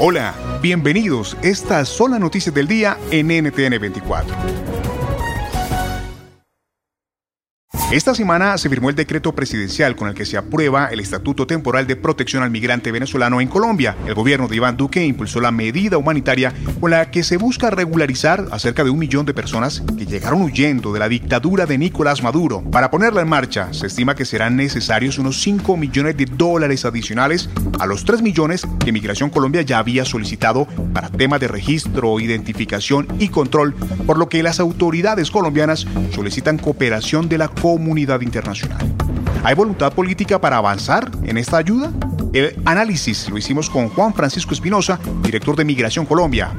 Hola, bienvenidos. Estas son las noticias del día en NTN 24. Esta semana se firmó el decreto presidencial con el que se aprueba el Estatuto Temporal de Protección al Migrante Venezolano en Colombia. El gobierno de Iván Duque impulsó la medida humanitaria con la que se busca regularizar a cerca de un millón de personas que llegaron huyendo de la dictadura de Nicolás Maduro. Para ponerla en marcha, se estima que serán necesarios unos 5 millones de dólares adicionales a los 3 millones que Migración Colombia ya había solicitado para temas de registro, identificación y control, por lo que las autoridades colombianas solicitan cooperación de la comunidad internacional. ¿Hay voluntad política para avanzar en esta ayuda? El análisis lo hicimos con Juan Francisco Espinosa, director de Migración Colombia.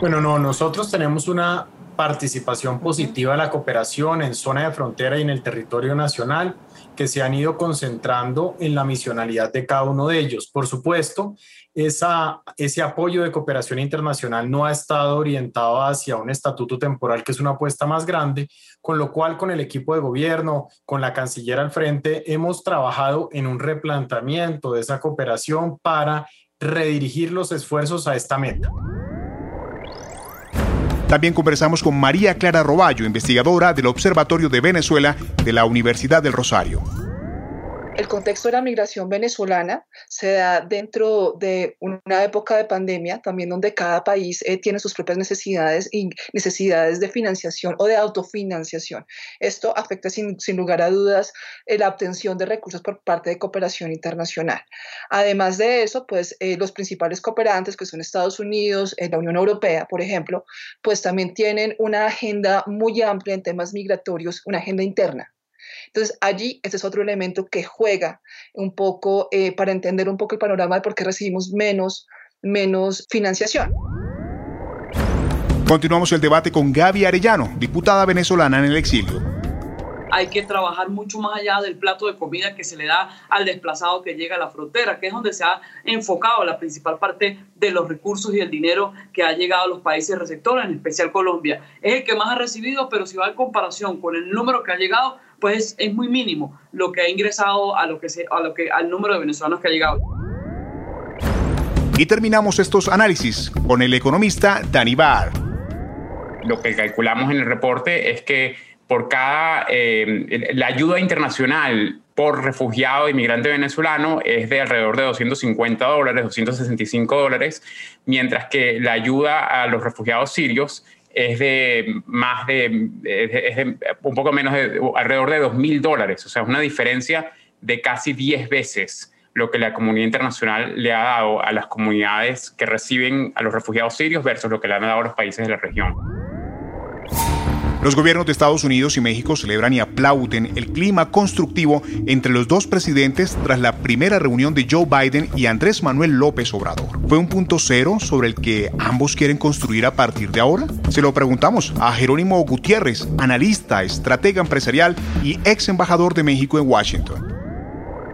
Bueno, no, nosotros tenemos una participación positiva en la cooperación en zona de frontera y en el territorio nacional que se han ido concentrando en la misionalidad de cada uno de ellos. Por supuesto, esa, ese apoyo de cooperación internacional no ha estado orientado hacia un estatuto temporal que es una apuesta más grande, con lo cual con el equipo de gobierno, con la canciller al frente, hemos trabajado en un replanteamiento de esa cooperación para redirigir los esfuerzos a esta meta. También conversamos con María Clara Roballo, investigadora del Observatorio de Venezuela de la Universidad del Rosario. El contexto de la migración venezolana se da dentro de una época de pandemia, también donde cada país eh, tiene sus propias necesidades y necesidades de financiación o de autofinanciación. Esto afecta sin, lugar a dudas eh, la obtención de recursos por parte de cooperación internacional. Además de eso, pues eh, los principales cooperantes, que son Estados Unidos, la Unión Europea, por ejemplo, pues también tienen una agenda muy amplia en temas migratorios, una agenda interna. Entonces, allí ese es otro elemento que juega un poco eh, para entender un poco el panorama de por qué recibimos menos, menos financiación. Continuamos el debate con Gaby Arellano, diputada venezolana en el exilio hay que trabajar mucho más allá del plato de comida que se le da al desplazado que llega a la frontera, que es donde se ha enfocado la principal parte de los recursos y el dinero que ha llegado a los países receptores, en especial Colombia. Es el que más ha recibido, pero si va en comparación con el número que ha llegado, pues es muy mínimo lo que ha ingresado a lo que se, a lo que al número de venezolanos que ha llegado. Y terminamos estos análisis con el economista Dani Barr. Lo que calculamos en el reporte es que por cada, eh, la ayuda internacional por refugiado e inmigrante venezolano es de alrededor de 250 dólares, 265 dólares, mientras que la ayuda a los refugiados sirios es de más de, un poco menos de alrededor de 2.000 dólares, o sea, es una diferencia de casi 10 veces lo que la comunidad internacional le ha dado a las comunidades que reciben a los refugiados sirios versus lo que le han dado a los países de la región. Los gobiernos de Estados Unidos y México celebran y aplauden el clima constructivo entre los dos presidentes tras la primera reunión de Joe Biden y Andrés Manuel López Obrador. ¿Fue un punto cero sobre el que ambos quieren construir a partir de ahora? Se lo preguntamos a Jerónimo Gutiérrez, analista, estratega empresarial y ex embajador de México en Washington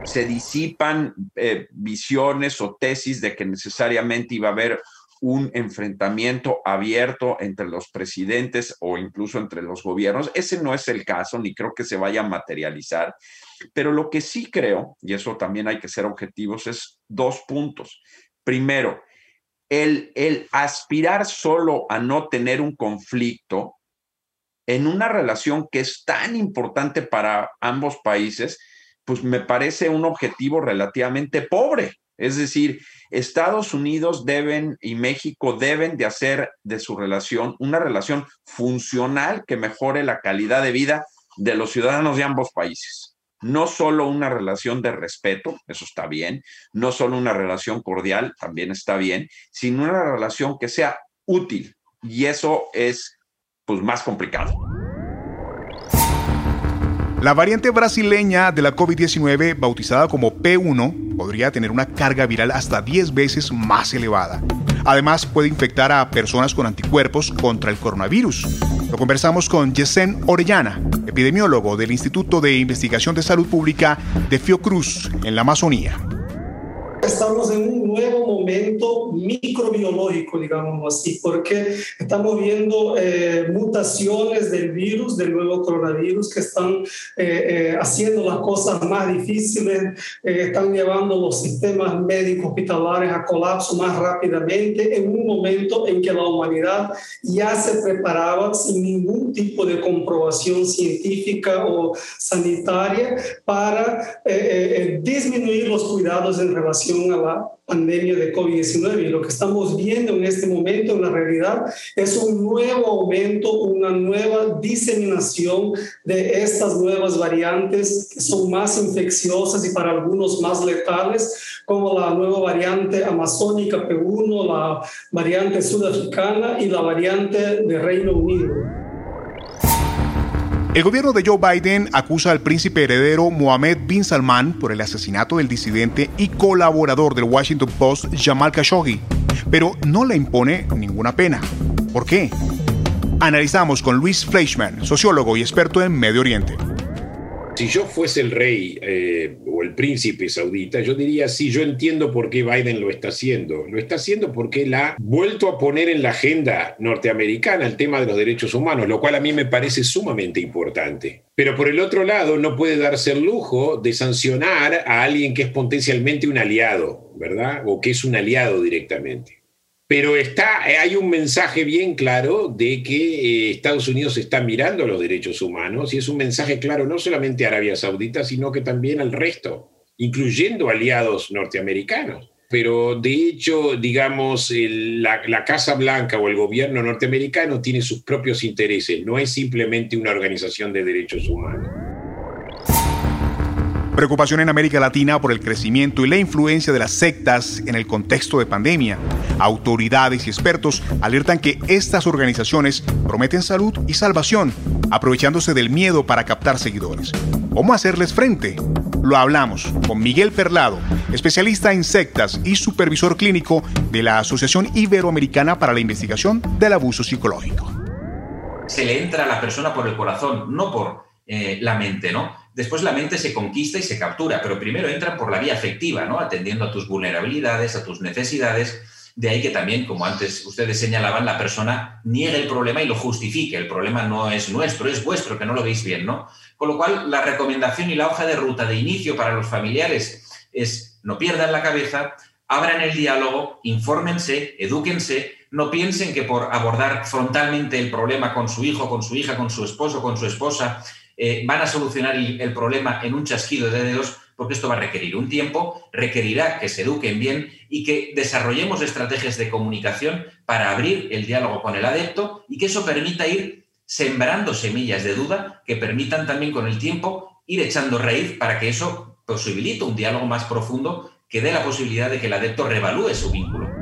se disipan eh, visiones o tesis de que necesariamente iba a haber un enfrentamiento abierto entre los presidentes o incluso entre los gobiernos. Ese no es el caso, ni creo que se vaya a materializar. Pero lo que sí creo, y eso también hay que ser objetivos, es dos puntos. Primero, el, el aspirar solo a no tener un conflicto en una relación que es tan importante para ambos países, pues me parece un objetivo relativamente pobre. Es decir, Estados Unidos deben y México deben de hacer de su relación una relación funcional que mejore la calidad de vida de los ciudadanos de ambos países. No solo una relación de respeto, eso está bien, no solo una relación cordial, también está bien, sino una relación que sea útil. Y eso es pues más complicado. La variante brasileña de la COVID-19, bautizada como P1, podría tener una carga viral hasta 10 veces más elevada. Además, puede infectar a personas con anticuerpos contra el coronavirus. Lo conversamos con Yesen Orellana, epidemiólogo del Instituto de Investigación de Salud Pública de Fiocruz, en la Amazonía. Estamos en un nuevo momento microbiológico, digamos así, porque estamos viendo eh, mutaciones del virus, del nuevo coronavirus, que están eh, eh, haciendo las cosas más difíciles, están llevando los sistemas médicos hospitalarios a colapso más rápidamente en un momento en que la humanidad ya se preparaba sin ningún tipo de comprobación científica o sanitaria para disminuir los cuidados en relación la pandemia de COVID-19. Y lo que estamos viendo en este momento en la realidad es un nuevo aumento, una nueva diseminación de estas nuevas variantes que son más infecciosas y para algunos más letales, como la nueva variante amazónica P1, la variante sudafricana y la variante de Reino Unido. El gobierno de Joe Biden acusa al príncipe heredero Mohammed bin Salman por el asesinato del disidente y colaborador del Washington Post Jamal Khashoggi, pero no le impone ninguna pena. ¿Por qué? Analizamos con Luis Fleischman, sociólogo y experto en Medio Oriente. Si yo fuese el rey eh, o el príncipe saudita, yo diría, sí, yo entiendo por qué Biden lo está haciendo. Lo está haciendo porque él ha vuelto a poner en la agenda norteamericana el tema de los derechos humanos, lo cual a mí me parece sumamente importante. Pero por el otro lado, no puede darse el lujo de sancionar a alguien que es potencialmente un aliado, ¿verdad? O que es un aliado directamente. Pero está, eh, hay un mensaje bien claro de que eh, Estados Unidos está mirando los derechos humanos y es un mensaje claro no solamente a Arabia Saudita, sino que también al resto, incluyendo aliados norteamericanos. Pero de hecho, digamos, la, la Casa Blanca o el gobierno norteamericano tiene sus propios intereses, no es simplemente una organización de derechos humanos. Preocupación en América Latina por el crecimiento y la influencia de las sectas en el contexto de pandemia. Autoridades y expertos alertan que estas organizaciones prometen salud y salvación, aprovechándose del miedo para captar seguidores. ¿Cómo hacerles frente? Lo hablamos con Miguel Perlado, especialista en sectas y supervisor clínico de la Asociación Iberoamericana para la Investigación del Abuso Psicológico. Se le entra a la persona por el corazón, no por eh, la mente, ¿no? Después la mente se conquista y se captura, pero primero entran por la vía afectiva, ¿no? Atendiendo a tus vulnerabilidades, a tus necesidades. De ahí que también, como antes ustedes señalaban, la persona niegue el problema y lo justifique. El problema no es nuestro, es vuestro, que no lo veis bien, ¿no? Con lo cual, la recomendación y la hoja de ruta de inicio para los familiares es no pierdan la cabeza, abran el diálogo, infórmense, edúquense, no piensen que por abordar frontalmente el problema con su hijo, con su hija, con su esposo, con su esposa, eh, van a solucionar el, problema en un chasquido de dedos, porque esto va a requerir un tiempo, requerirá que se eduquen bien y que desarrollemos estrategias de comunicación para abrir el diálogo con el adepto y que eso permita ir sembrando semillas de duda que permitan también con el tiempo ir echando raíz para que eso posibilite un diálogo más profundo que dé la posibilidad de que el adepto revalúe su vínculo.